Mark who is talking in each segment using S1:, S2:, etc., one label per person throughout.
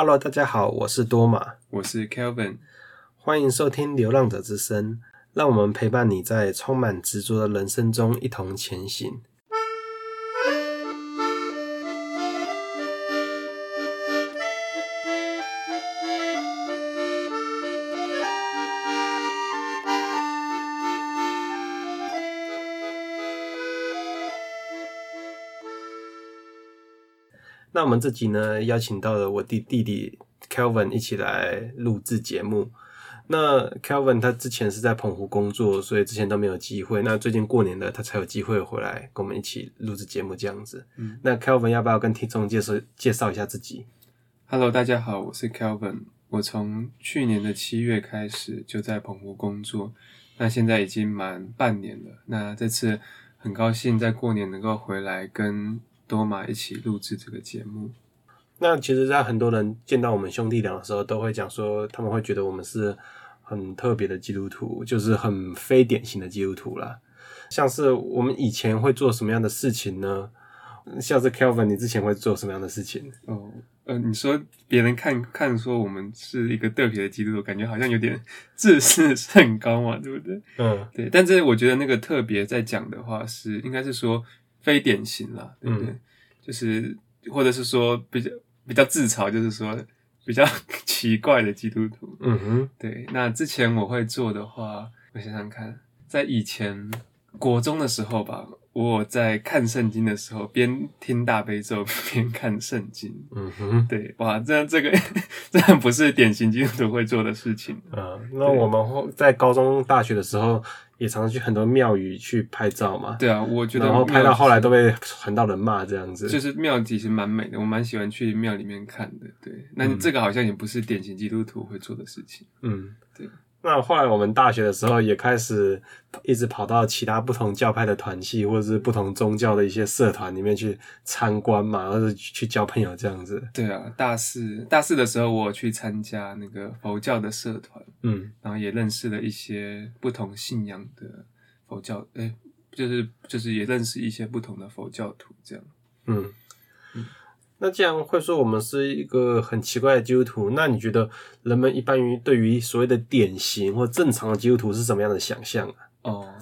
S1: Hello，大家好，我是多玛，
S2: 我是 Kelvin，
S1: 欢迎收听《流浪者之声》，让我们陪伴你在充满执着的人生中一同前行。我们这集呢，邀请到了我弟弟弟 Kelvin 一起来录制节目。那 Kelvin 他之前是在澎湖工作，所以之前都没有机会。那最近过年了，他才有机会回来跟我们一起录制节目这样子。嗯，那 Kelvin 要不要跟听众介绍介绍一下自己
S2: ？Hello，大家好，我是 Kelvin。我从去年的七月开始就在澎湖工作，那现在已经满半年了。那这次很高兴在过年能够回来跟多玛一起录制这个节目。
S1: 那其实，在很多人见到我们兄弟俩的时候，都会讲说，他们会觉得我们是很特别的基督徒，就是很非典型的基督徒啦。像是我们以前会做什么样的事情呢？像是 Kelvin，你之前会做什么样的事情？
S2: 哦，呃，你说别人看看说我们是一个特别的基督徒，感觉好像有点自视甚高嘛，对不对？嗯，对。但是我觉得那个特别在讲的话是，应该是说。非典型了，对不对？嗯、就是或者是说比较比较自嘲，就是说比较 奇怪的基督徒。嗯哼，对。那之前我会做的话，我想想看，在以前国中的时候吧。我在看圣经的时候，边听大悲咒边看圣经。嗯哼，对，哇，这这个 这不是典型基督徒会做的事情。
S1: 嗯，那我们在高中、大学的时候，也常常去很多庙宇去拍照嘛。
S2: 对啊，我觉得，
S1: 然后拍到后来都被很多人骂这样子。
S2: 就是庙其实蛮美的，我蛮喜欢去庙里面看的。对，那这个好像也不是典型基督徒会做的事情。嗯，对。
S1: 那后来我们大学的时候也开始一直跑到其他不同教派的团系或者是不同宗教的一些社团里面去参观嘛，或者去交朋友这样子。
S2: 对啊，大四大四的时候我去参加那个佛教的社团，嗯，然后也认识了一些不同信仰的佛教，诶、欸，就是就是也认识一些不同的佛教徒这样，嗯。
S1: 那既然会说我们是一个很奇怪的基督徒，那你觉得人们一般于对于所谓的典型或正常的基督徒是什么样的想象啊？
S2: 哦，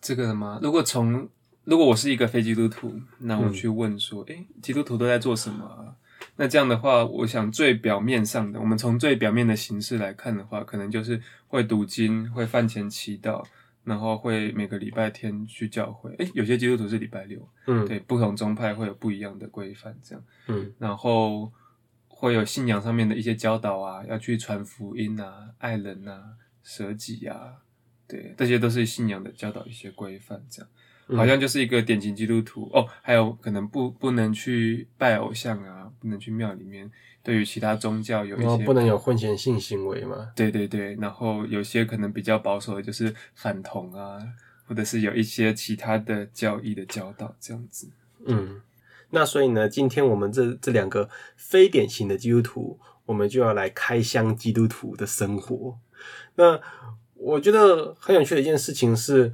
S2: 这个吗？如果从如果我是一个非基督徒，那我去问说，诶、嗯、基督徒都在做什么啊？那这样的话，我想最表面上的，我们从最表面的形式来看的话，可能就是会读经，会饭前祈祷。然后会每个礼拜天去教会，诶，有些基督徒是礼拜六，嗯，对，不同宗派会有不一样的规范，这样，嗯，然后会有信仰上面的一些教导啊，要去传福音啊，爱人啊，舍己啊，对，这些都是信仰的教导一些规范，这样。好像就是一个典型基督徒哦，还有可能不不能去拜偶像啊，不能去庙里面。对于其他宗教有一些
S1: 不能有婚前性行为嘛？
S2: 对对对，然后有些可能比较保守的，就是反同啊，或者是有一些其他的教义的教导这样子。
S1: 嗯，那所以呢，今天我们这这两个非典型的基督徒，我们就要来开箱基督徒的生活。那我觉得很有趣的一件事情是。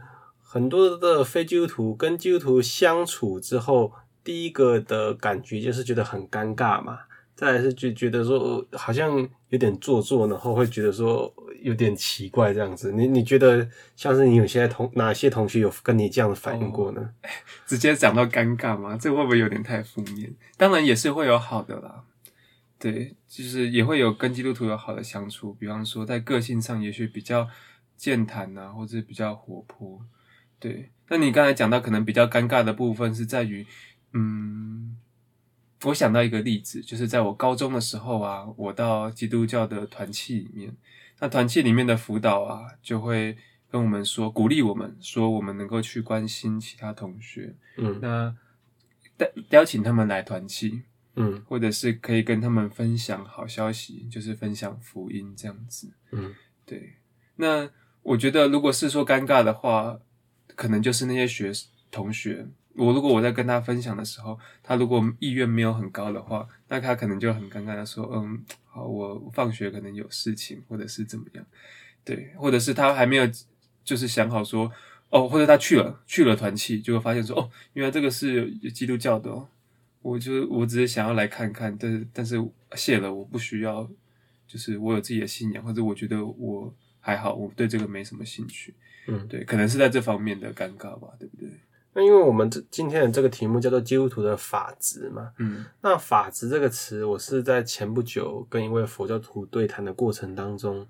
S1: 很多的非基督徒跟基督徒相处之后，第一个的感觉就是觉得很尴尬嘛。再来是就觉得说好像有点做作，然后会觉得说有点奇怪这样子。你你觉得像是你有些同哪些同学有跟你这样反应过呢？
S2: 直接讲到尴尬吗？这会不会有点太负面？当然也是会有好的啦。对，就是也会有跟基督徒有好的相处，比方说在个性上也许比较健谈啊，或者比较活泼。对，那你刚才讲到可能比较尴尬的部分是在于，嗯，我想到一个例子，就是在我高中的时候啊，我到基督教的团契里面，那团契里面的辅导啊，就会跟我们说，鼓励我们说，我们能够去关心其他同学，嗯，那带邀请他们来团契，嗯，或者是可以跟他们分享好消息，就是分享福音这样子，嗯，对，那我觉得如果是说尴尬的话。可能就是那些学同学，我如果我在跟他分享的时候，他如果意愿没有很高的话，那他可能就很尴尬的说：“嗯，好，我放学可能有事情，或者是怎么样。”对，或者是他还没有就是想好说哦，或者他去了去了团契，就会发现说：“哦，原来这个是基督教的哦。”我就我只是想要来看看，但是但是谢了，我不需要，就是我有自己的信仰，或者我觉得我还好，我对这个没什么兴趣。嗯，对，可能是在这方面的尴尬吧，对不对？
S1: 那因为我们这今天的这个题目叫做基督徒的法则嘛，
S2: 嗯，
S1: 那法值这个词，我是在前不久跟一位佛教徒对谈的过程当中，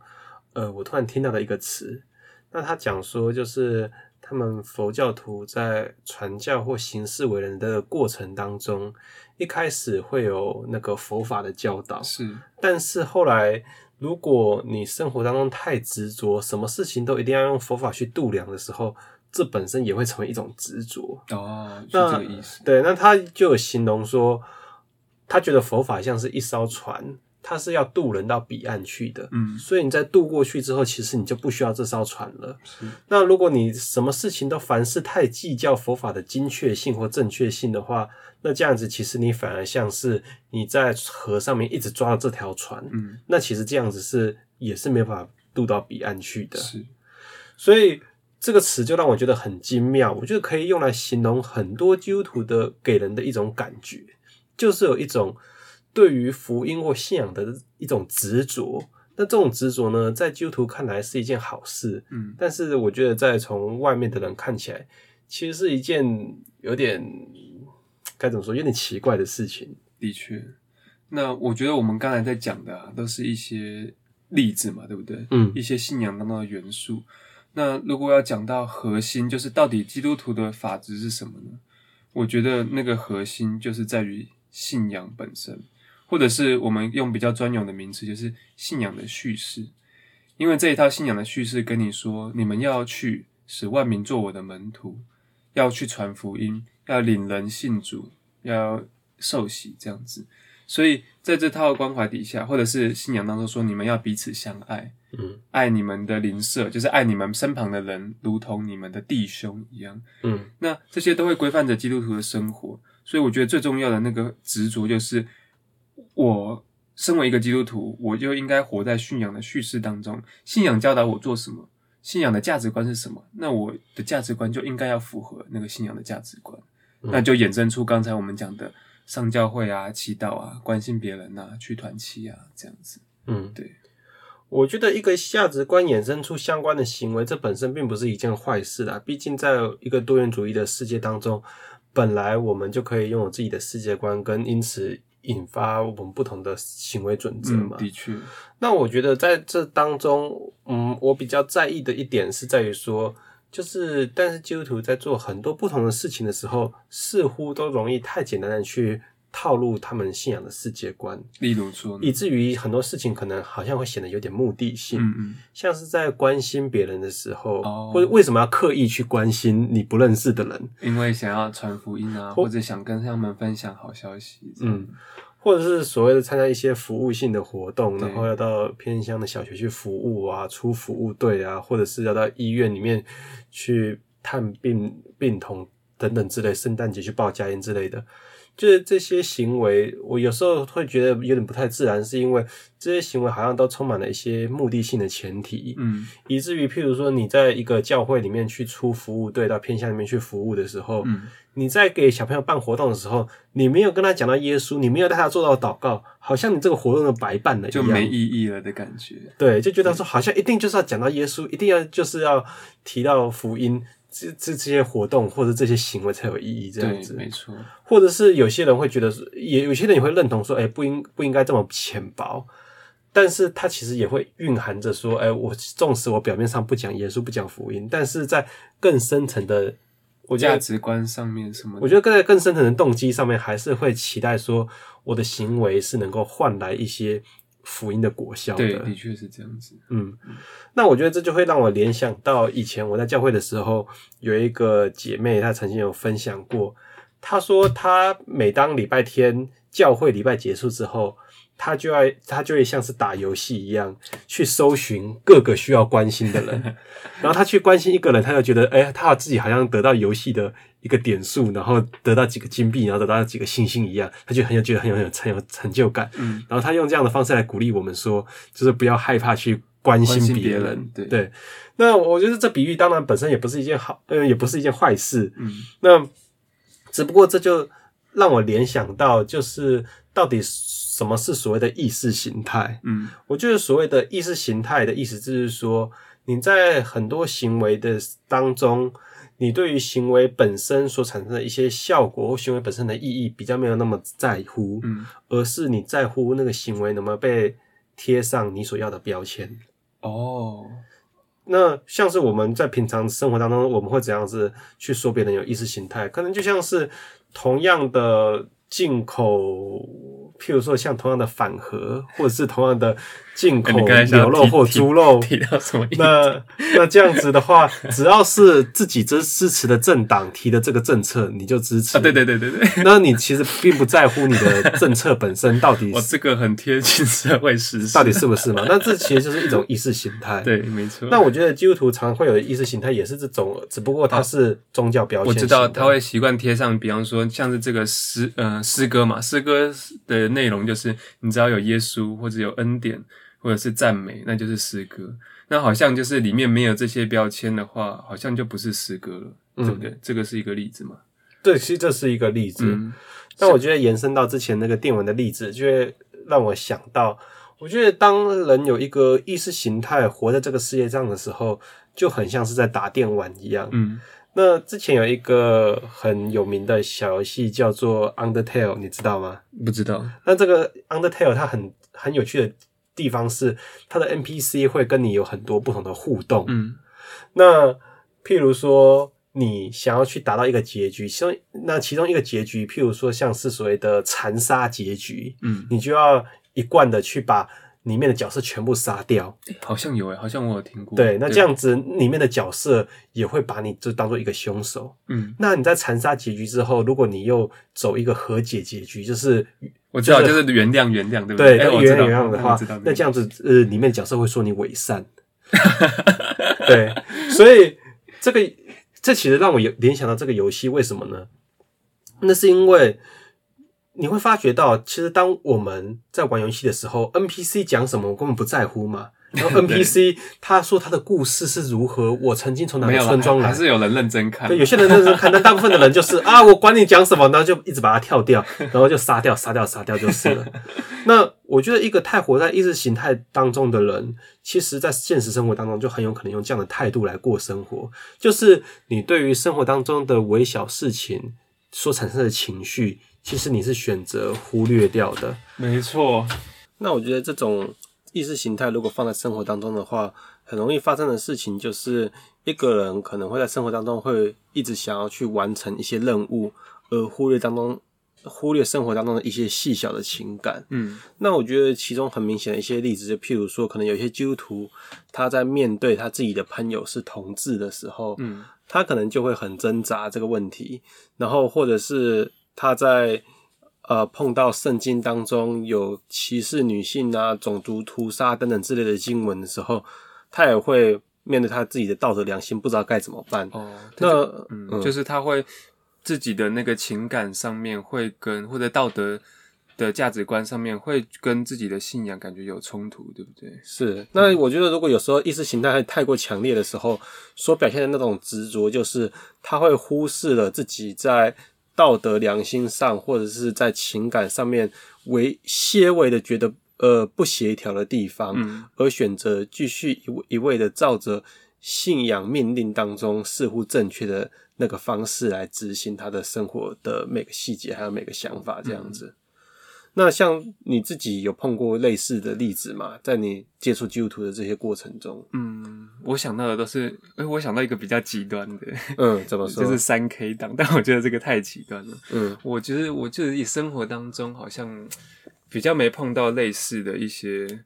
S1: 呃，我突然听到的一个词，那他讲说就是。他们佛教徒在传教或行事为人的过程当中，一开始会有那个佛法的教导，
S2: 是。
S1: 但是后来，如果你生活当中太执着，什么事情都一定要用佛法去度量的时候，这本身也会成为一种执着。
S2: 哦，是这个意思。
S1: 对，那他就有形容说，他觉得佛法像是一艘船。它是要渡人到彼岸去的，
S2: 嗯，
S1: 所以你在渡过去之后，其实你就不需要这艘船了。
S2: 是。
S1: 那如果你什么事情都凡事太计较佛法的精确性或正确性的话，那这样子其实你反而像是你在河上面一直抓着这条船，
S2: 嗯，
S1: 那其实这样子是也是没办法渡到彼岸去的。
S2: 是。
S1: 所以这个词就让我觉得很精妙，我觉得可以用来形容很多基督徒的给人的一种感觉，就是有一种。对于福音或信仰的一种执着，那这种执着呢，在基督徒看来是一件好事，
S2: 嗯，
S1: 但是我觉得在从外面的人看起来，其实是一件有点该怎么说，有点奇怪的事情。
S2: 的确，那我觉得我们刚才在讲的啊，都是一些例子嘛，对不对？
S1: 嗯，
S2: 一些信仰当中的元素。那如果要讲到核心，就是到底基督徒的法则是什么呢？我觉得那个核心就是在于信仰本身。或者是我们用比较专有的名词，就是信仰的叙事。因为这一套信仰的叙事跟你说，你们要去使万民做我的门徒，要去传福音，要领人信主，要受洗这样子。所以在这套关怀底下，或者是信仰当中说，你们要彼此相爱，
S1: 嗯，
S2: 爱你们的邻舍，就是爱你们身旁的人，如同你们的弟兄一样，
S1: 嗯。
S2: 那这些都会规范着基督徒的生活。所以我觉得最重要的那个执着就是。我身为一个基督徒，我就应该活在信仰的叙事当中。信仰教导我做什么，信仰的价值观是什么，那我的价值观就应该要符合那个信仰的价值观。嗯、那就衍生出刚才我们讲的上教会啊、祈祷啊、关心别人啊、去团契啊这样子。
S1: 嗯，
S2: 对。
S1: 我觉得一个价值观衍生出相关的行为，这本身并不是一件坏事啦。毕竟在一个多元主义的世界当中，本来我们就可以拥有自己的世界观，跟因此。引发我们不同的行为准则嘛？
S2: 嗯，的确。
S1: 那我觉得在这当中，嗯，我比较在意的一点是在于说，就是但是基督徒在做很多不同的事情的时候，似乎都容易太简单的去。套路他们信仰的世界观，
S2: 例如说，
S1: 以至于很多事情可能好像会显得有点目的性，
S2: 嗯嗯，
S1: 像是在关心别人的时候，
S2: 哦，
S1: 或者为什么要刻意去关心你不认识的人？
S2: 因为想要传福音啊，或者想跟他们分享好消息，
S1: 嗯，或者是所谓的参加一些服务性的活
S2: 动，
S1: 然后要到偏乡的小学去服务啊，出服务队啊，或者是要到医院里面去探病病童等等之类，圣诞节去报家宴之类的。就是这些行为，我有时候会觉得有点不太自然，是因为这些行为好像都充满了一些目的性的前提，
S2: 嗯，
S1: 以至于譬如说你在一个教会里面去出服务队到偏乡里面去服务的时候，
S2: 嗯，
S1: 你在给小朋友办活动的时候，你没有跟他讲到耶稣，你没有带他做到祷告，好像你这个活动的白办了一样，
S2: 就没意义了的感觉。
S1: 对，就觉得说好像一定就是要讲到耶稣，一定要就是要提到福音。这这这些活动或者这些行为才有意义，这样子
S2: 没错。
S1: 或者是有些人会觉得，也有些人也会认同说，哎，不应不应该这么浅薄。但是它其实也会蕴含着说，哎，我纵使我表面上不讲耶稣，不讲福音，但是在更深层的我
S2: 价值观上面什么，
S1: 我觉得在更深层的动机上面，还是会期待说，我的行为是能够换来一些。福音的果效的，
S2: 对，的确是这样子。
S1: 嗯，那我觉得这就会让我联想到以前我在教会的时候，有一个姐妹，她曾经有分享过，她说她每当礼拜天教会礼拜结束之后。他就要，他就会像是打游戏一样去搜寻各个需要关心的人，然后他去关心一个人，他就觉得，哎、欸，他自己好像得到游戏的一个点数，然后得到几个金币，然后得到几个星星一样，他就很有觉得很有很有很有成就感。
S2: 嗯，
S1: 然后他用这样的方式来鼓励我们说，就是不要害怕去关心别人。
S2: 人对，
S1: 对，那我觉得这比喻当然本身也不是一件好，呃，也不是一件坏事。
S2: 嗯，
S1: 那只不过这就。让我联想到，就是到底什么是所谓的意识形态？
S2: 嗯，
S1: 我觉得所谓的意识形态的意思就是说，你在很多行为的当中，你对于行为本身所产生的一些效果或行为本身的意义比较没有那么在乎，
S2: 嗯，
S1: 而是你在乎那个行为能不能被贴上你所要的标签。
S2: 哦，
S1: 那像是我们在平常生活当中，我们会怎样子去说别人有意识形态？可能就像是。同样的进口，譬如说像同样的反核，或者是同样的进口牛肉或猪肉，
S2: 提到什么？
S1: 那那这样子的话，只要是自己支支持的政党提的这个政策，你就支持。
S2: 啊，对对对对对。
S1: 那你其实并不在乎你的政策本身到底是。
S2: 我这个很贴近社会事实，
S1: 到底是不是嘛？那这其实就是一种意识形态。
S2: 对，没错。
S1: 那我觉得基督徒常会有的意识形态，也是这种，只不过它是宗教标签。
S2: 我知道他会习惯贴上，比方说像是这个诗，呃，诗歌嘛，诗歌的内容就是你只要有耶稣或者有恩典。或者是赞美，那就是诗歌。那好像就是里面没有这些标签的话，好像就不是诗歌了，嗯、对不对？这个是一个例子嘛？
S1: 对，其实这是一个例子。嗯、但我觉得延伸到之前那个电文的例子，就会让我想到，我觉得当人有一个意识形态活在这个世界上的时候，就很像是在打电玩一样。
S2: 嗯，
S1: 那之前有一个很有名的小游戏叫做 Undertale，你知道吗？
S2: 不知道。
S1: 那这个 Undertale 它很很有趣的。地方是它的 NPC 会跟你有很多不同的互动，
S2: 嗯，
S1: 那譬如说你想要去达到一个结局，像那其中一个结局，譬如说像是所谓的残杀结局，
S2: 嗯，
S1: 你就要一贯的去把里面的角色全部杀掉，
S2: 欸，好像有诶，好像我有听过，
S1: 对，那这样子里面的角色也会把你就当做一个凶手，
S2: 嗯，
S1: 那你在残杀结局之后，如果你又走一个和解结局，就是。
S2: 我知道，就是原谅原谅，对不对？
S1: 对，原谅原谅的话，那这样子，呃，里面的角色会说你伪善。对，所以这个这其实让我有联想到这个游戏，为什么呢？那是因为你会发觉到，其实当我们在玩游戏的时候，NPC 讲什么，我根本不在乎嘛。然后 NPC 他说他的故事是如何，我曾经从哪个村庄来，
S2: 还是有人认真看。
S1: 对，有些人认真看，但大部分的人就是啊，我管你讲什么，然后就一直把它跳掉，然后就杀掉、杀掉、杀掉就是了。那我觉得一个太活在意识形态当中的人，其实在现实生活当中就很有可能用这样的态度来过生活，就是你对于生活当中的微小事情所产生的情绪，其实你是选择忽略掉的。
S2: 没错。
S1: 那我觉得这种。意识形态如果放在生活当中的话，很容易发生的事情就是一个人可能会在生活当中会一直想要去完成一些任务，而忽略当中忽略生活当中的一些细小的情感。
S2: 嗯，
S1: 那我觉得其中很明显的一些例子，就譬如说，可能有些基督徒他在面对他自己的朋友是同志的时候，
S2: 嗯，
S1: 他可能就会很挣扎这个问题，然后或者是他在。呃，碰到圣经当中有歧视女性啊、种族屠杀等等之类的经文的时候，他也会面对他自己的道德良心，不知道该怎么办。
S2: 哦，
S1: 那
S2: 嗯，嗯，就是他会自己的那个情感上面会跟或者道德的价值观上面会跟自己的信仰感觉有冲突，对不对？
S1: 是。那我觉得，如果有时候意识形态太过强烈的时候，所表现的那种执着，就是他会忽视了自己在。道德良心上，或者是在情感上面，为些微的觉得呃不协调的地方，
S2: 嗯、
S1: 而选择继续一一味的照着信仰命令当中似乎正确的那个方式来执行他的生活的每个细节，还有每个想法，这样子。嗯那像你自己有碰过类似的例子吗？在你接触基督徒的这些过程中，
S2: 嗯，我想到的都是，诶，我想到一个比较极端的，
S1: 嗯，怎么 说？
S2: 就是三 K 党，但我觉得这个太极端了，
S1: 嗯，
S2: 我觉得我就是生活当中好像比较没碰到类似的一些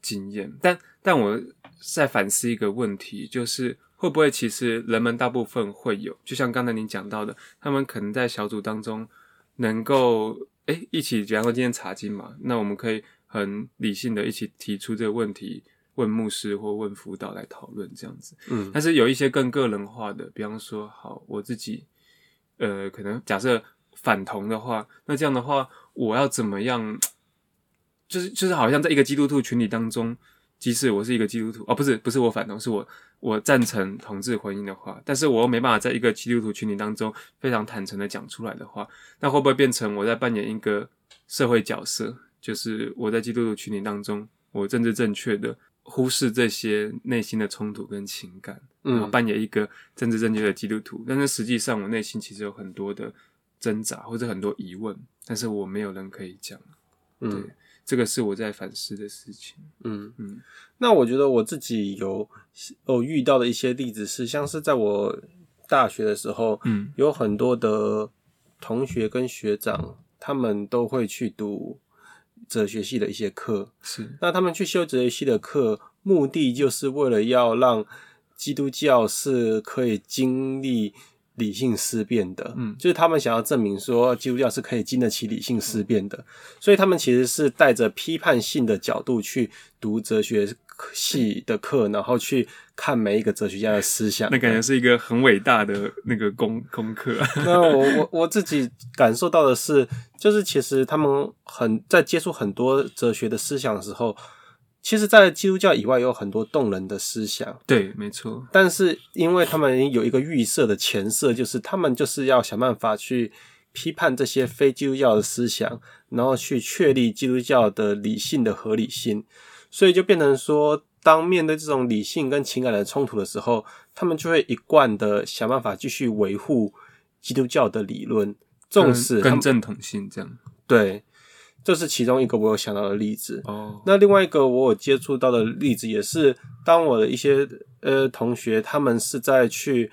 S2: 经验，但但我在反思一个问题，就是会不会其实人们大部分会有，就像刚才您讲到的，他们可能在小组当中能够。诶，一起，比方说今天查经嘛，那我们可以很理性的一起提出这个问题，问牧师或问辅导来讨论这样子。
S1: 嗯，
S2: 但是有一些更个人化的，比方说，好，我自己，呃，可能假设反同的话，那这样的话，我要怎么样？就是就是，好像在一个基督徒群体当中，即使我是一个基督徒，哦，不是，不是我反同，是我我赞成同志婚姻的话，但是我又没办法在一个基督徒群体当中非常坦诚的讲出来的话，那会不会变成我在扮演一个社会角色？就是我在基督徒群体当中，我政治正确的忽视这些内心的冲突跟情感，然后扮演一个政治正确的基督徒，但是实际上我内心其实有很多的挣扎或者很多疑问，但是我没有人可以讲，对。嗯这个是我在反思的事情。
S1: 嗯嗯，那我觉得我自己有有遇到的一些例子是，像是在我大学的时候，嗯，有很多的同学跟学长，他们都会去读哲学系的一些课。
S2: 是，
S1: 那他们去修哲学系的课，目的就是为了要让基督教是可以经历。理性思辨的，嗯，就是他们想要证明说基督教是可以经得起理性思辨的，所以他们其实是带着批判性的角度去读哲学系的课，然后去看每一个哲学家的思想。
S2: 那感觉是一个很伟大的那个功功课。
S1: 那我我我自己感受到的是，就是其实他们很在接触很多哲学的思想的时候。其实，在基督教以外，有很多动人的思想。
S2: 对，没错。
S1: 但是，因为他们有一个预设的前设，就是他们就是要想办法去批判这些非基督教的思想，然后去确立基督教的理性的合理性。所以，就变成说，当面对这种理性跟情感的冲突的时候，他们就会一贯的想办法继续维护基督教的理论，重视
S2: 跟正统性这样。
S1: 对。这是其中一个我有想到的例子。
S2: 哦，
S1: 那另外一个我有接触到的例子，也是当我的一些呃同学，他们是在去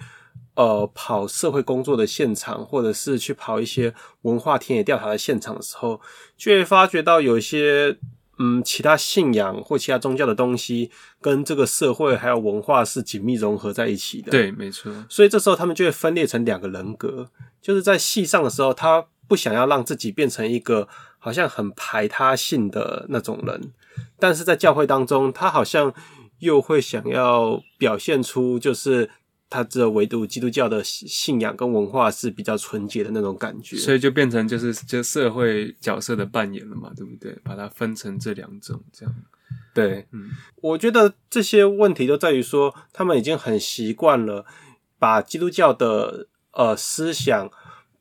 S1: 呃跑社会工作的现场，或者是去跑一些文化田野调查的现场的时候，就会发觉到有一些嗯其他信仰或其他宗教的东西，跟这个社会还有文化是紧密融合在一起的。
S2: 对，没错。
S1: 所以这时候他们就会分裂成两个人格，就是在戏上的时候，他不想要让自己变成一个。好像很排他性的那种人，但是在教会当中，他好像又会想要表现出，就是他只有唯独基督教的信仰跟文化是比较纯洁的那种感觉，
S2: 所以就变成就是就社会角色的扮演了嘛，对不对？把它分成这两种，这样。
S1: 对，嗯，我觉得这些问题都在于说，他们已经很习惯了把基督教的呃思想。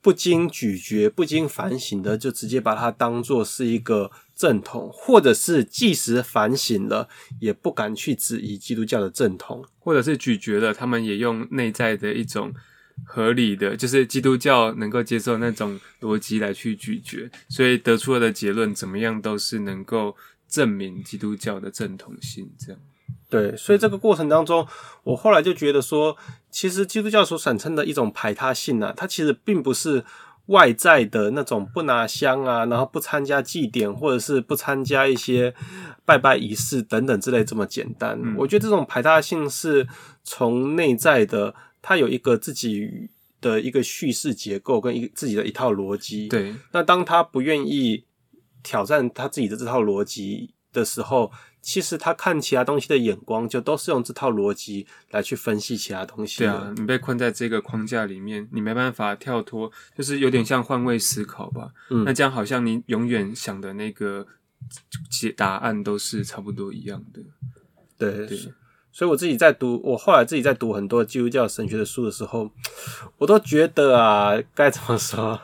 S1: 不经咀嚼、不经反省的，就直接把它当做是一个正统，或者是即使反省了，也不敢去质疑基督教的正统，
S2: 或者是咀嚼了，他们也用内在的一种合理的，就是基督教能够接受那种逻辑来去咀嚼，所以得出来的结论怎么样都是能够证明基督教的正统性，这样。
S1: 对，所以这个过程当中，我后来就觉得说，其实基督教所产生的一种排他性呢、啊，它其实并不是外在的那种不拿香啊，然后不参加祭典，或者是不参加一些拜拜仪式等等之类这么简单。嗯、我觉得这种排他性是从内在的，它有一个自己的一个叙事结构跟一个自己的一套逻辑。
S2: 对，
S1: 那当他不愿意挑战他自己的这套逻辑的时候。其实他看其他东西的眼光，就都是用这套逻辑来去分析其他东西。
S2: 对啊，你被困在这个框架里面，你没办法跳脱，就是有点像换位思考吧。嗯，那这样好像你永远想的那个解答案都是差不多一样的。
S1: 对，对。所以我自己在读，我后来自己在读很多基督教神学的书的时候，我都觉得啊，该怎么说？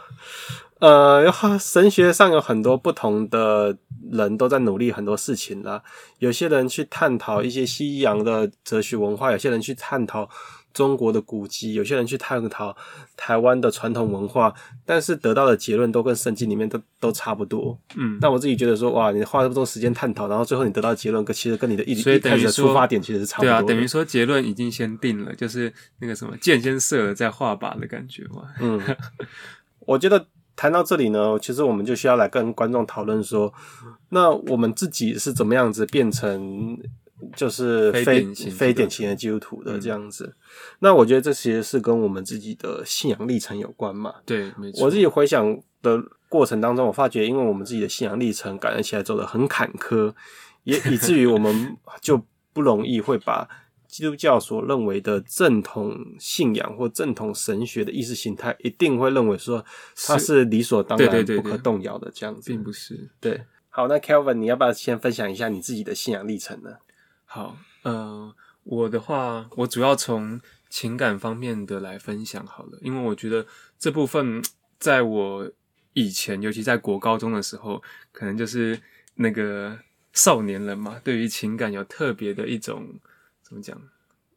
S1: 呃，神学上有很多不同的人都在努力很多事情啦。有些人去探讨一些西洋的哲学文化，有些人去探讨中国的古籍，有些人去探讨台湾的传统文化，但是得到的结论都跟圣经里面都都差不多。嗯，那我自己觉得说，哇，你花这么多时间探讨，然后最后你得到的结论跟其实跟你的一一开始的出发点其实是差不多的。
S2: 对啊，等于说结论已经先定了，就是那个什么箭先射了再画靶的感觉嘛。
S1: 嗯，我觉得。谈到这里呢，其实我们就需要来跟观众讨论说，那我们自己是怎么样子变成就是非非典型，非典型的基督徒的这样子？嗯、那我觉得这其实是跟我们自己的信仰历程有关嘛。
S2: 对，没错。
S1: 我自己回想的过程当中，我发觉，因为我们自己的信仰历程感觉起来走得很坎坷，也以至于我们就不容易会把。基督教所认为的正统信仰或正统神学的意识形态，一定会认为说它是理所当然、不可动摇的这样子，
S2: 并不是。
S1: 对，好，那 Kelvin，你要不要先分享一下你自己的信仰历程呢？
S2: 好，呃，我的话，我主要从情感方面的来分享好了，因为我觉得这部分在我以前，尤其在国高中的时候，可能就是那个少年人嘛，对于情感有特别的一种怎么讲，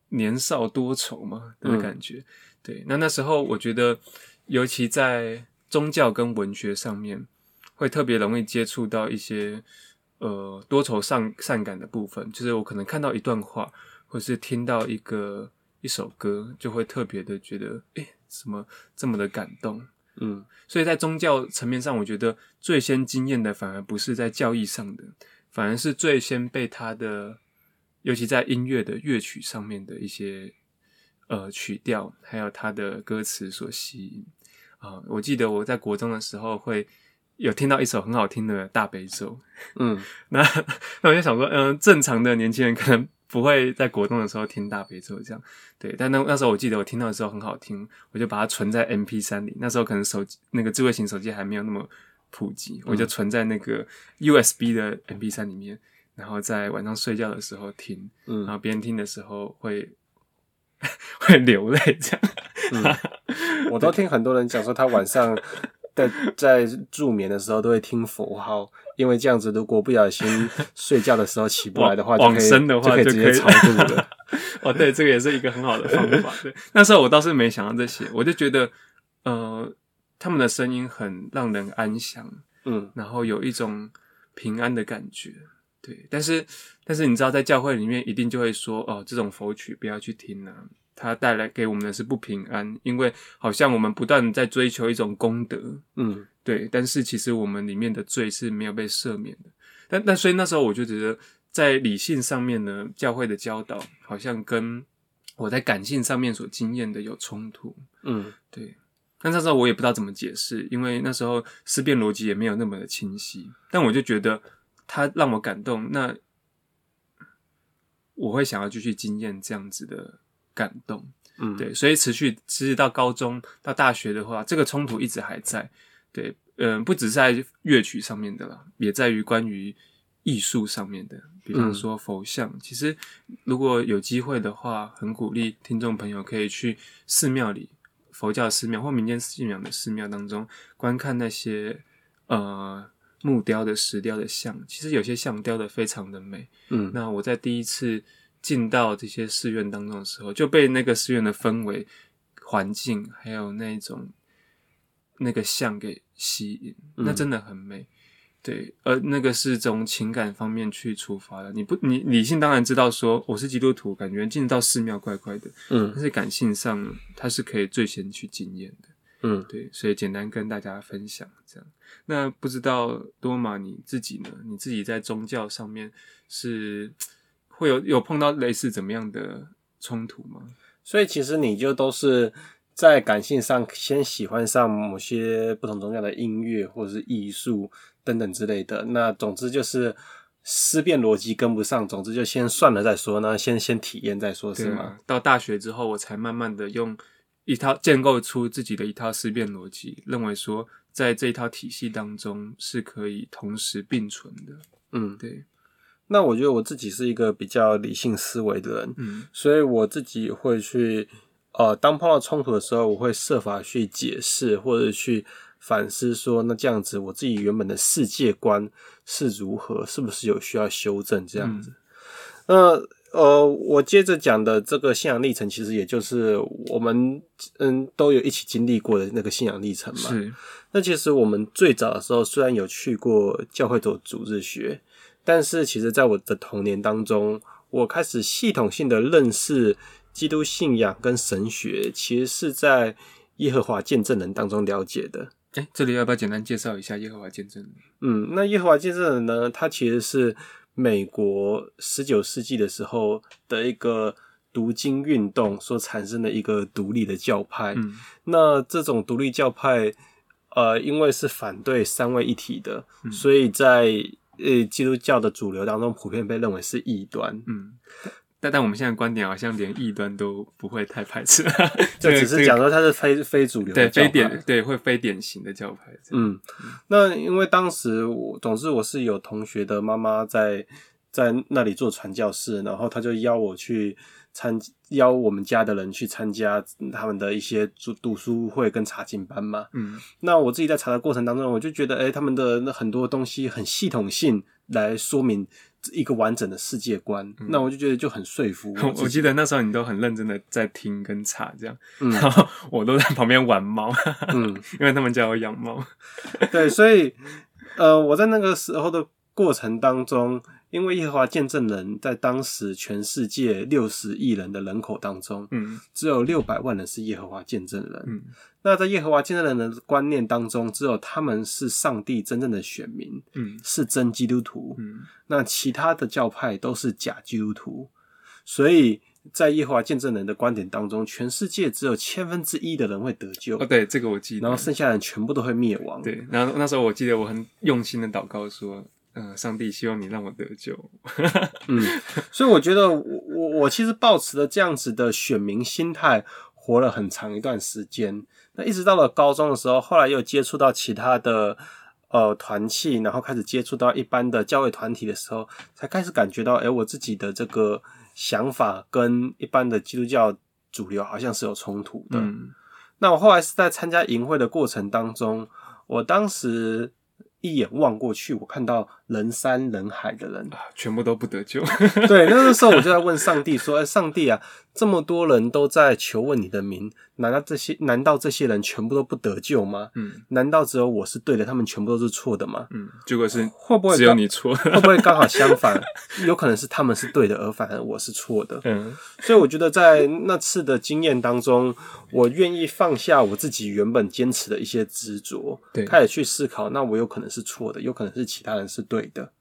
S2: 年少多愁嘛的感觉。嗯、对，那那时候我觉得，尤其在宗教跟文学上面，会特别容易接触到一些呃多愁善善感的部分，就是我可能看到一段话，或是听到一个。一首歌就会特别的觉得，诶，怎么这么的感动？嗯，所以在宗教层面上，我觉得最先惊艳的反而不是在教义上的，反而是最先被他的，尤其在音乐的乐曲上面的一些呃曲调，还有它的歌词所吸引啊、呃。我记得我在国中的时候会有听到一首很好听的大悲咒，嗯，那那我就想说，嗯、呃，正常的年轻人可能。不会在国中的时候听大悲咒这样，对，但那那时候我记得我听到的时候很好听，我就把它存在 M P 三里。那时候可能手机那个智慧型手机还没有那么普及，我就存在那个 USB 的 M P 三里面，然后在晚上睡觉的时候听，嗯然后别人听的时候会 会流泪这样。
S1: 嗯，我都听很多人讲说他晚上。在在助眠的时候都会听佛号，因为这样子如果不小心睡觉的时候起不来的话，
S2: 往生的话
S1: 就可以直接超度了。
S2: 哦，对，这个也是一个很好的方法。对，那时候我倒是没想到这些，我就觉得，呃，他们的声音很让人安详，嗯，然后有一种平安的感觉。对，但是但是你知道，在教会里面一定就会说，哦，这种佛曲不要去听啊。它带来给我们的是不平安，因为好像我们不断在追求一种功德，嗯，对。但是其实我们里面的罪是没有被赦免的。但但所以那时候我就觉得，在理性上面呢，教会的教导好像跟我在感性上面所经验的有冲突，嗯，对。但那时候我也不知道怎么解释，因为那时候思辨逻辑也没有那么的清晰。但我就觉得它让我感动，那我会想要继续经验这样子的。感动，嗯，对，所以持续持续到高中到大学的话，这个冲突一直还在，对，嗯、呃，不只是在乐曲上面的啦，也在于关于艺术上面的，比方说佛像。嗯、其实如果有机会的话，很鼓励听众朋友可以去寺庙里，佛教寺庙或民间信仰的寺庙当中观看那些呃木雕的石雕的像，其实有些像雕的非常的美，嗯，那我在第一次。进到这些寺院当中的时候，就被那个寺院的氛围、环境，还有那种那个像给吸引，那真的很美。嗯、对，而那个是从情感方面去出发的。你不，你理性当然知道说我是基督徒，感觉进到寺庙怪怪的，嗯，但是感性上它是可以最先去经验的，嗯，对，所以简单跟大家分享这样。那不知道多玛你自己呢？你自己在宗教上面是？会有有碰到类似怎么样的冲突吗？
S1: 所以其实你就都是在感性上先喜欢上某些不同宗教的音乐或者是艺术等等之类的。那总之就是思辨逻辑跟不上，总之就先算了再说呢，先先体验再说，是吗？啊，
S2: 到大学之后，我才慢慢的用一套建构出自己的一套思辨逻辑，认为说在这一套体系当中是可以同时并存的。嗯，对。
S1: 那我觉得我自己是一个比较理性思维的人，嗯，所以我自己会去，呃，当碰到冲突的时候，我会设法去解释或者去反思说，那这样子我自己原本的世界观是如何，是不是有需要修正这样子？那、嗯、呃，我接着讲的这个信仰历程，其实也就是我们嗯都有一起经历过的那个信仰历程嘛。是。那其实我们最早的时候虽然有去过教会做主日学。但是，其实，在我的童年当中，我开始系统性的认识基督信仰跟神学，其实是在耶和华见证人当中了解的。
S2: 诶，这里要不要简单介绍一下耶和华见证人？
S1: 嗯，那耶和华见证人呢，他其实是美国十九世纪的时候的一个读经运动所产生的一个独立的教派。嗯，那这种独立教派，呃，因为是反对三位一体的，嗯，所以在呃，基督教的主流当中，普遍被认为是异端。嗯，
S2: 但但我们现在观点好像连异端都不会太排斥，
S1: 就 只是讲说它是非非主流的，
S2: 对非典对会非典型的教派。
S1: 嗯，那因为当时我总之我是有同学的妈妈在在那里做传教士，然后他就邀我去参邀我们家的人去参加他们的一些读读书会跟查经班嘛。
S2: 嗯，
S1: 那我自己在查的过程当中，我就觉得，哎、欸，他们的那很多东西很系统性来说明一个完整的世界观，嗯、那我就觉得就很说服 我。
S2: 我记得那时候你都很认真的在听跟查这样，嗯、然后我都在旁边玩猫，嗯，因为他们家有养猫。
S1: 对，所以呃，我在那个时候的过程当中。因为耶和华见证人在当时全世界六十亿人的人口当中，嗯，只有六百万人是耶和华见证人。嗯，那在耶和华见证人的观念当中，只有他们是上帝真正的选民，嗯，是真基督徒。嗯，那其他的教派都是假基督徒。所以在耶和华见证人的观点当中，全世界只有千分之一的人会得救。
S2: 哦，对，这个我记得。
S1: 然后剩下的人全部都会灭亡。
S2: 对，然后那时候我记得我很用心的祷告说。嗯，上帝希望你让我得救。
S1: 嗯，所以我觉得我我我其实抱持了这样子的选民心态，活了很长一段时间。那一直到了高中的时候，后来又接触到其他的呃团契，然后开始接触到一般的教会团体的时候，才开始感觉到，哎、欸，我自己的这个想法跟一般的基督教主流好像是有冲突的。嗯、那我后来是在参加营会的过程当中，我当时。一眼望过去，我看到人山人海的人，
S2: 全部都不得救。
S1: 对，那个时候我就在问上帝说：“ 哎，上帝啊，这么多人都在求问你的名。”难道这些难道这些人全部都不得救吗？嗯，难道只有我是对的，他们全部都是错的吗？
S2: 嗯，结果是
S1: 会不会
S2: 只有你错？
S1: 会不会刚好相反？有可能是他们是对的，而反而我是错的。嗯，所以我觉得在那次的经验当中，我愿意放下我自己原本坚持的一些执着，对，开始去思考，那我有可能是错的，有可能是其他人是对的，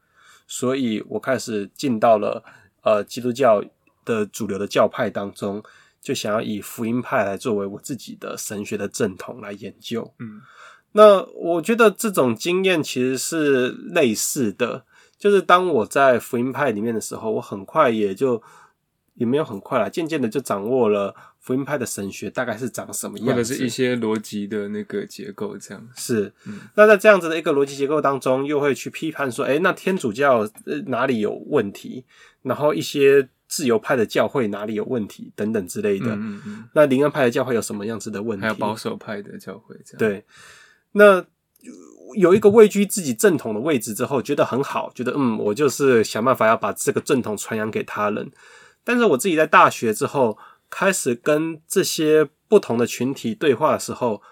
S1: 所以我开始进到了呃基督教的主流的教派当中。就想要以福音派来作为我自己的神学的正统来研究。嗯，那我觉得这种经验其实是类似的，就是当我在福音派里面的时候，我很快也就也没有很快啦，渐渐的就掌握了福音派的神学大概是长什么样子，
S2: 或者是一些逻辑的那个结构这样。
S1: 是，嗯，那在这样子的一个逻辑结构当中，又会去批判说，诶、欸，那天主教哪里有问题？然后一些。自由派的教会哪里有问题等等之类的，嗯嗯嗯，那灵恩派的教会有什么样子的问题？
S2: 还有保守派的教会这样。
S1: 对，那有一个位居自己正统的位置之后，觉得很好，觉得嗯，我就是想办法要把这个正统传扬给他人。但是我自己在大学之后，开始跟这些不同的群体对话的时候，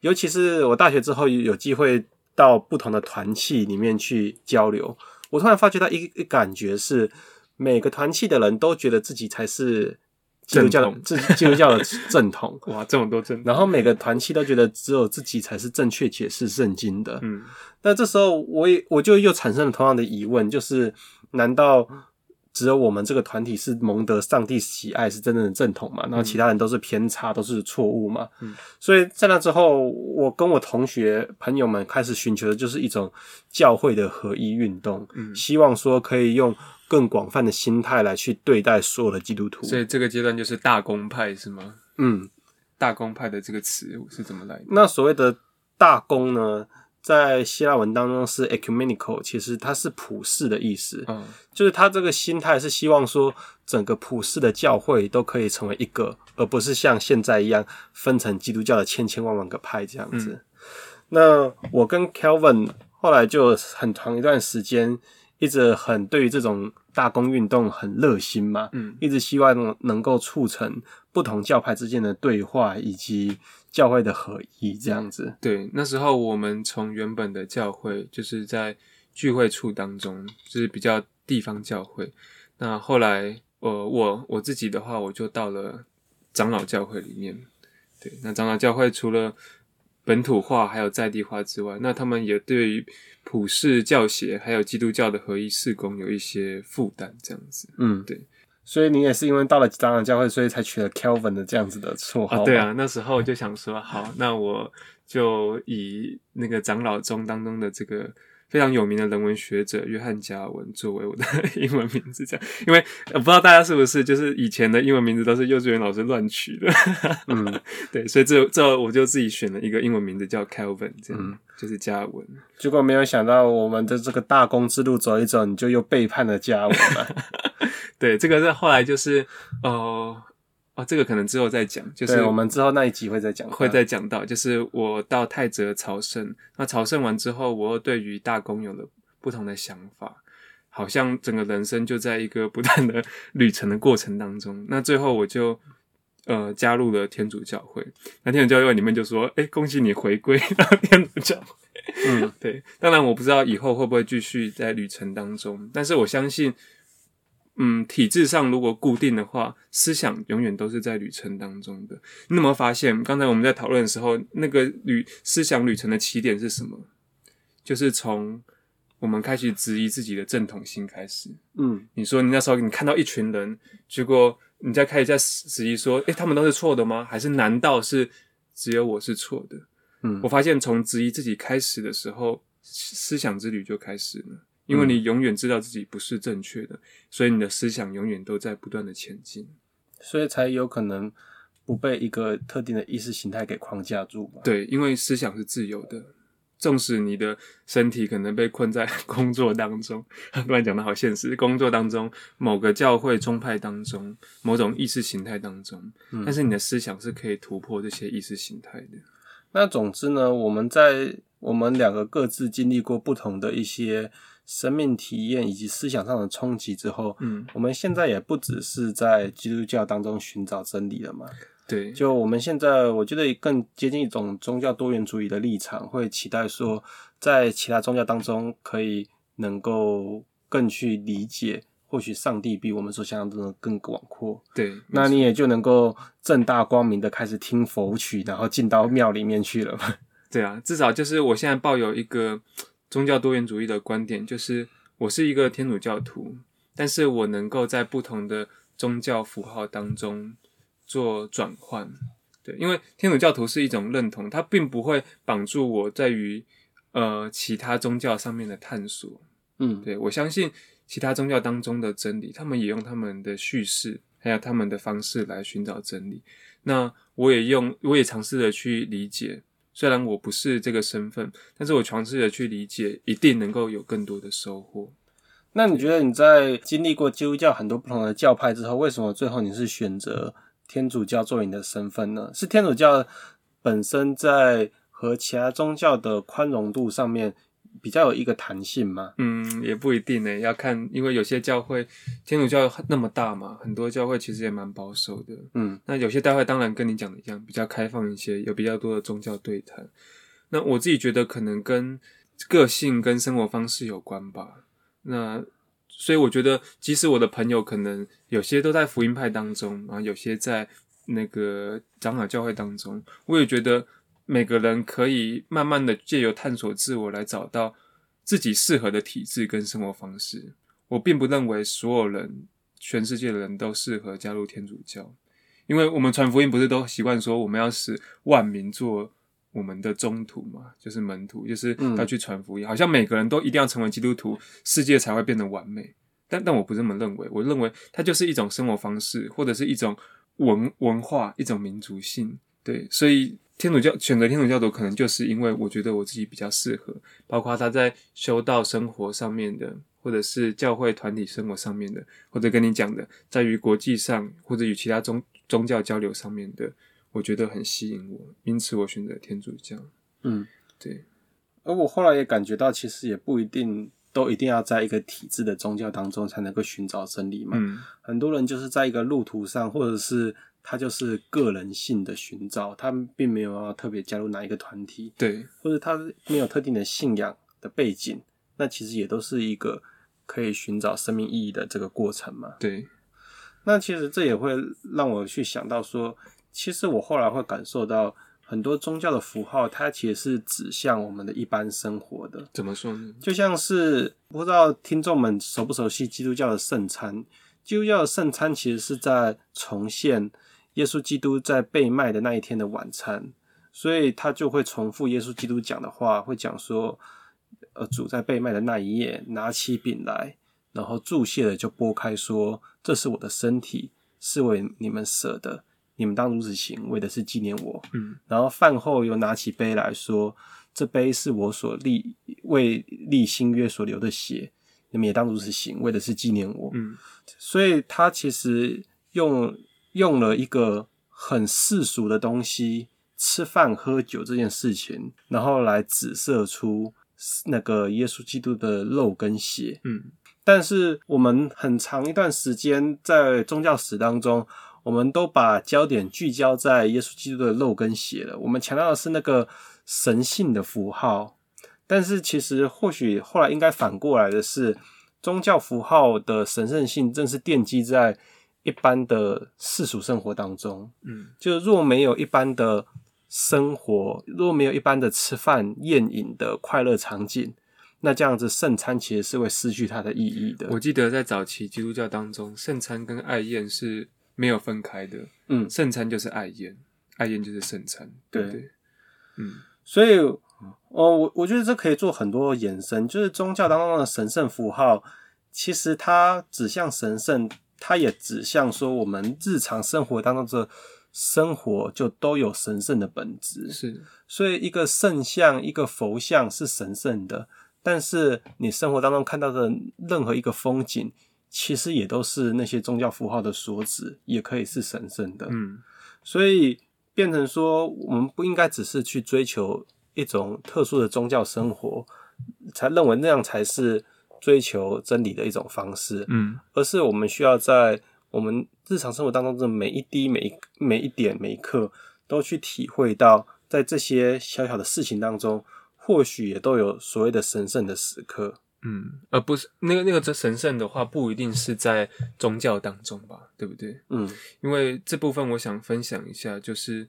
S1: 尤其是我大学之后有机会到不同的团契里面去交流，我突然发觉到一个感觉是。每个团契的人都觉得自己才是基督教，自基督教的 正统。
S2: 哇，这么多正统！
S1: 然后每个团契都觉得只有自己才是正确解释圣经的。嗯，那这时候我也我就又产生了同样的疑问，就是难道只有我们这个团体是蒙得上帝喜爱，是真正的正统嘛？然后其他人都是偏差，都是错误嘛？嗯，所以在那之后，我跟我同学朋友们开始寻求的就是一种教会的合一运动。嗯，希望说可以用。更广泛的心态来去对待所有的基督徒，
S2: 所以这个阶段就是大公派是吗？
S1: 嗯，
S2: 大公派的这个词是怎么来的？
S1: 那所谓的大公呢，在希腊文当中是 ecumenical，其实它是普世的意思。嗯，就是他这个心态是希望说整个普世的教会都可以成为一个，而不是像现在一样分成基督教的千千万万个派这样子。嗯，那我跟 Kelvin 后来就很长一段时间。一直很对于这种大公运动很热心嘛，嗯，一直希望能够促成不同教派之间的对话以及教会的合一这样子。
S2: 对，那时候我们从原本的教会就是在聚会处当中，就是比较地方教会。那后来，呃，我我自己的话，我就到了长老教会里面。对，那长老教会除了本土化还有在地化之外，那他们也对于普世教协还有基督教的合一事工有一些负担，这样子。嗯，对。
S1: 所以你也是因为到了长老教会，所以才取了 Kelvin 的这样子的绰号。
S2: 啊，对啊，那时候就想说，好，那我就以那个长老中当中的这个。非常有名的人文学者约翰加尔文作为我的 英文名字，这样，因为我不知道大家是不是就是以前的英文名字都是幼稚园老师乱取的，嗯，对，所以这这我就自己选了一个英文名字叫 Kelvin，这样。嗯，就是加尔文。
S1: 结果没有想到，我们的这个大公之路走一走，你就又背叛了加尔文了。
S2: 对，这个是后来就是哦哦、呃，这个可能之后再讲，就是
S1: 我们之后那一集会再讲，
S2: 会再讲到，就是我到泰泽朝圣，那朝圣完之后，我又对于大公有了不同的想法。好像整个人生就在一个不断的旅程的过程当中，那最后我就呃加入了天主教会。那天主教会里面就说：“哎，恭喜你回归到天主教会。”嗯，对。当然我不知道以后会不会继续在旅程当中，但是我相信，嗯，体制上如果固定的话，思想永远都是在旅程当中的。你有没有发现，刚才我们在讨论的时候，那个旅思想旅程的起点是什么？就是从。我们开始质疑自己的正统性，开始。嗯，你说你那时候你看到一群人，结果你再开始在质疑说，诶，他们都是错的吗？还是难道是只有我是错的？嗯，我发现从质疑自己开始的时候，思想之旅就开始了。因为你永远知道自己不是正确的，所以你的思想永远都在不断的前进，
S1: 所以才有可能不被一个特定的意识形态给框架住嘛。
S2: 对，因为思想是自由的。纵使你的身体可能被困在 工作当中，突然讲的好现实，工作当中某个教会宗派当中某种意识形态当中，嗯，但是你的思想是可以突破这些意识形态的。
S1: 那总之呢，我们在我们两个各自经历过不同的一些生命体验以及思想上的冲击之后，嗯，我们现在也不只是在基督教当中寻找真理了嘛。
S2: 对，
S1: 就我们现在，我觉得更接近一种宗教多元主义的立场，会期待说，在其他宗教当中，可以能够更去理解，或许上帝比我们所想象中的更广阔。
S2: 对，
S1: 那你也就能够正大光明的开始听佛曲，然后进到庙里面去了嘛。
S2: 对啊，至少就是我现在抱有一个宗教多元主义的观点，就是我是一个天主教徒，但是我能够在不同的宗教符号当中。做转换，对，因为天主教徒是一种认同，它并不会绑住我在于呃其他宗教上面的探索。嗯，对，我相信其他宗教当中的真理，他们也用他们的叙事，还有他们的方式来寻找真理。那我也用，我也尝试着去理解，虽然我不是这个身份，但是我尝试着去理解，一定能够有更多的收获。
S1: 那你觉得你在经历过基督教很多不同的教派之后，为什么最后你是选择天主教作为你的身份呢？是天主教本身在和其他宗教的宽容度上面比较有一个弹性吗？
S2: 嗯，也不一定呢，要看，因为有些教会天主教那么大嘛，很多教会其实也蛮保守的。嗯，那有些教会当然跟你讲的一样，比较开放一些，有比较多的宗教对谈。那我自己觉得可能跟个性跟生活方式有关吧。那所以我觉得，即使我的朋友可能有些都在福音派当中，然后有些在那个长老教会当中，我也觉得每个人可以慢慢的借由探索自我来找到自己适合的体质跟生活方式。我并不认为所有人，全世界的人都适合加入天主教，因为我们传福音不是都习惯说我们要使万民做。我们的宗徒嘛，就是门徒，就是要去传福音。嗯、好像每个人都一定要成为基督徒，世界才会变得完美。但但我不这么认为，我认为它就是一种生活方式，或者是一种文文化，一种民族性。对，所以天主教选择天主教徒，可能就是因为我觉得我自己比较适合，包括他在修道生活上面的，或者是教会团体生活上面的，或者跟你讲的，在于国际上或者与其他宗宗教交流上面的。我觉得很吸引我，因此我选择天主教。嗯，对。
S1: 而我后来也感觉到，其实也不一定都一定要在一个体制的宗教当中才能够寻找真理嘛。嗯，很多人就是在一个路途上，或者是他就是个人性的寻找，他并没有要特别加入哪一个团体。
S2: 对，
S1: 或者他没有特定的信仰的背景，那其实也都是一个可以寻找生命意义的这个过程嘛。
S2: 对。
S1: 那其实这也会让我去想到说。其实我后来会感受到，很多宗教的符号，它其实是指向我们的一般生活的。
S2: 怎么说呢？
S1: 就像是不知道听众们熟不熟悉基督教的圣餐？基督教的圣餐其实是在重现耶稣基督在被卖的那一天的晚餐，所以他就会重复耶稣基督讲的话，会讲说：呃，主在被卖的那一夜，拿起饼来，然后注谢了就拨开，说：这是我的身体，是为你们舍的。你们当如此行，为的是纪念我。嗯，然后饭后又拿起杯来说：“这杯是我所立为立新约所流的血，你们也当如此行，为的是纪念我。
S2: 嗯，
S1: 所以他其实用用了一个很世俗的东西，吃饭喝酒这件事情，然后来指涉出那个耶稣基督的肉跟血。
S2: 嗯，
S1: 但是我们很长一段时间在宗教史当中。我们都把焦点聚焦在耶稣基督的肉跟血了。我们强调的是那个神性的符号，但是其实或许后来应该反过来的是，宗教符号的神圣性正是奠基在一般的世俗生活当中。
S2: 嗯，
S1: 就若没有一般的生活，若没有一般的吃饭宴饮的快乐场景，那这样子圣餐其实是会失去它的意义的。
S2: 我记得在早期基督教当中，圣餐跟爱宴是。没有分开的，嗯，圣餐就是爱宴，爱宴就是圣餐，对对，对，嗯，
S1: 所以，哦，我我觉得这可以做很多延伸，就是宗教当中的神圣符号，其实它指向神圣，它也指向说我们日常生活当中的生活就都有神圣的本质，
S2: 是，
S1: 所以一个圣像、一个佛像是神圣的，但是你生活当中看到的任何一个风景。其实也都是那些宗教符号的所指，也可以是神圣的。
S2: 嗯，
S1: 所以变成说，我们不应该只是去追求一种特殊的宗教生活，才认为那样才是追求真理的一种方式。
S2: 嗯，
S1: 而是我们需要在我们日常生活当中的每一滴、每一每一点、每一刻，都去体会到，在这些小小的事情当中，或许也都有所谓的神圣的时刻。
S2: 嗯，而不是那个那个这神圣的话，不一定是在宗教当中吧，对不对？
S1: 嗯，
S2: 因为这部分我想分享一下，就是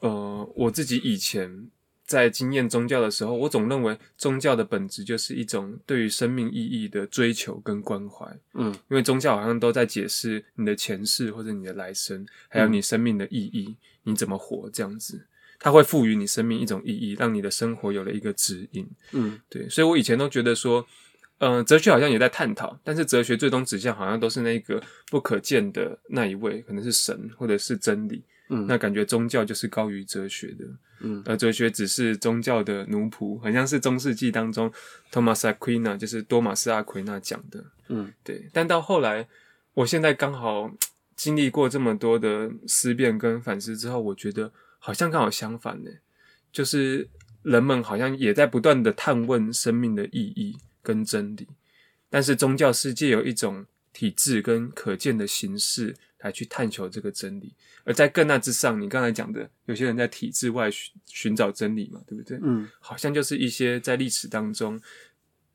S2: 呃，我自己以前在经验宗教的时候，我总认为宗教的本质就是一种对于生命意义的追求跟关怀。
S1: 嗯，
S2: 因为宗教好像都在解释你的前世或者你的来生，还有你生命的意义，你怎么活这样子。它会赋予你生命一种意义，让你的生活有了一个指引。
S1: 嗯，
S2: 对，所以我以前都觉得说，嗯、呃，哲学好像也在探讨，但是哲学最终指向好像都是那个不可见的那一位，可能是神或者是真理。
S1: 嗯，
S2: 那感觉宗教就是高于哲学的。
S1: 嗯，
S2: 而哲学只是宗教的奴仆，好像是中世纪当中托马斯阿奎那，就是多马斯阿奎那讲的。
S1: 嗯，
S2: 对。但到后来，我现在刚好经历过这么多的思辨跟反思之后，我觉得。好像刚好相反呢，就是人们好像也在不断的探问生命的意义跟真理，但是宗教世界有一种体制跟可见的形式来去探求这个真理，而在更那之上，你刚才讲的，有些人在体制外寻寻找真理嘛，对不对？
S1: 嗯，
S2: 好像就是一些在历史当中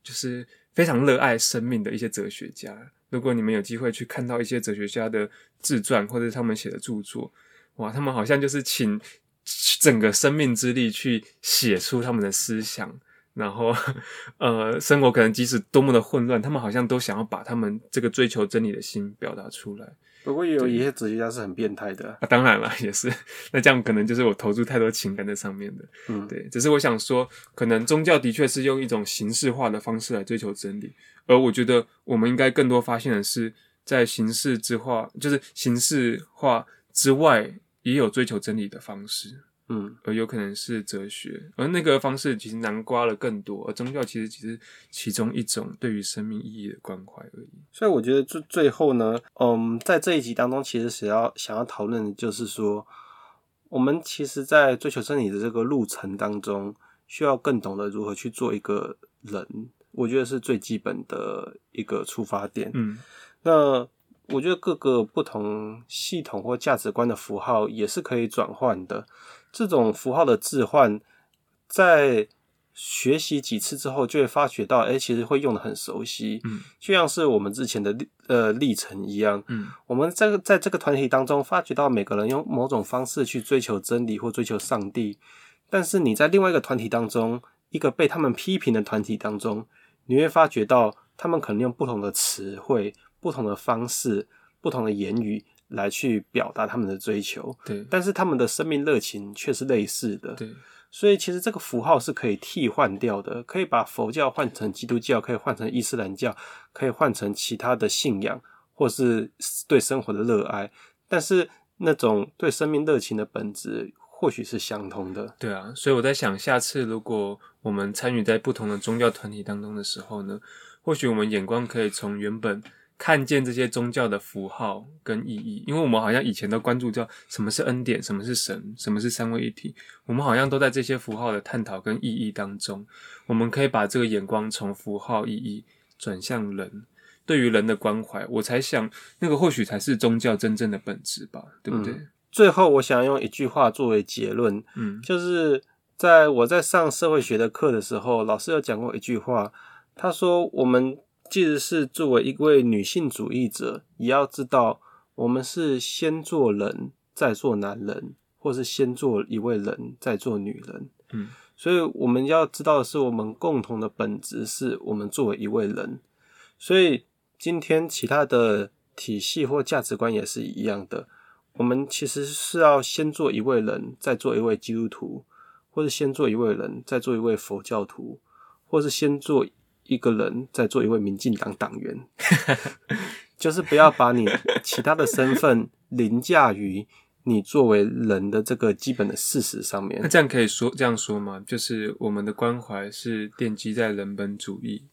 S2: 就是非常热爱生命的一些哲学家。如果你们有机会去看到一些哲学家的自传或者是他们写的著作。哇，他们好像就是请整个生命之力去写出他们的思想，然后呃，生活可能即使多么的混乱，他们好像都想要把他们这个追求真理的心表达出来。
S1: 不过也有一些哲学家是很变态的
S2: 啊，当然了，也是。那这样可能就是我投注太多情感在上面的。
S1: 嗯，
S2: 对。只是我想说，可能宗教的确是用一种形式化的方式来追求真理，而我觉得我们应该更多发现的是，在形式之化，就是形式化之外。也有追求真理的方式，
S1: 嗯，
S2: 而有可能是哲学，而那个方式其实囊括了更多，而宗教其实只是其中一种对于生命意义的关怀而已。
S1: 所以我觉得最最后呢，嗯，在这一集当中，其实想要想要讨论的就是说，我们其实，在追求真理的这个路程当中，需要更懂得如何去做一个人，我觉得是最基本的一个出发点。
S2: 嗯，
S1: 那。我觉得各个不同系统或价值观的符号也是可以转换的。这种符号的置换，在学习几次之后，就会发觉到，哎，其实会用的很熟悉。
S2: 嗯，
S1: 就像是我们之前的呃历程一样。
S2: 嗯，
S1: 我们这个在这个团体当中，发觉到每个人用某种方式去追求真理或追求上帝，但是你在另外一个团体当中，一个被他们批评的团体当中，你会发觉到他们可能用不同的词汇。不同的方式、不同的言语来去表达他们的追求，
S2: 对，
S1: 但是他们的生命热情却是类似的，
S2: 对，
S1: 所以其实这个符号是可以替换掉的，可以把佛教换成基督教，可以换成伊斯兰教，可以换成其他的信仰，或是对生活的热爱，但是那种对生命热情的本质，或许是相同的。
S2: 对啊，所以我在想，下次如果我们参与在不同的宗教团体当中的时候呢，或许我们眼光可以从原本看见这些宗教的符号跟意义，因为我们好像以前都关注叫什么是恩典，什么是神，什么是三位一体，我们好像都在这些符号的探讨跟意义当中，我们可以把这个眼光从符号意义转向人。对于人的关怀，我才想，那个或许才是宗教真正的本质吧，对不对？
S1: 嗯，最后，我想用一句话作为结论，
S2: 嗯，
S1: 就是在我在上社会学的课的时候，老师有讲过一句话，他说：“我们即使是作为一位女性主义者，也要知道，我们是先做人，再做男人，或是先做一位人，再做女人。”
S2: 嗯，
S1: 所以我们要知道的是，我们共同的本质是我们作为一位人，所以。今天其他的体系或价值观也是一样的。我们其实是要先做一位人，再做一位基督徒，或是先做一位人，再做一位佛教徒，或是先做一个人，在做一位民进党党员。就是不要把你其他的身份凌驾于你作为人的这个基本的事实上面。
S2: 那这样可以说这样说吗？就是我们的关怀是奠基在人本主义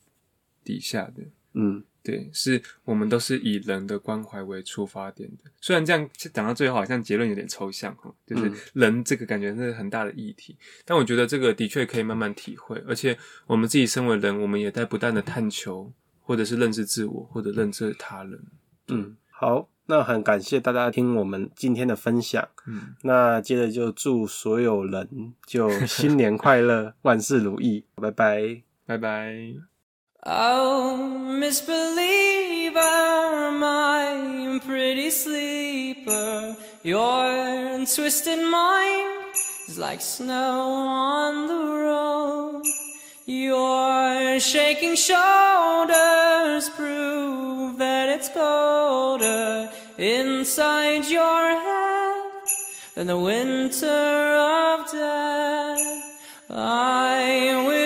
S2: 底下的。
S1: 嗯。
S2: 对，是我们都是以人的关怀为出发点的。虽然这样讲到最后，好像结论有点抽象哈，就是人这个感觉是很大的议题。但我觉得这个的确可以慢慢体会，而且我们自己身为人，我们也在不断的探求，或者是认识自我，或者认识他人。
S1: 嗯，好，那很感谢大家听我们今天的分享。
S2: 嗯，
S1: 那接着就祝所有人就新年快乐，万事如意，拜拜，
S2: 拜拜。
S3: Oh, misbeliever, my pretty sleeper, your twisted mind is like snow on the road. Your shaking shoulders prove that it's colder inside your head than the winter of death. I will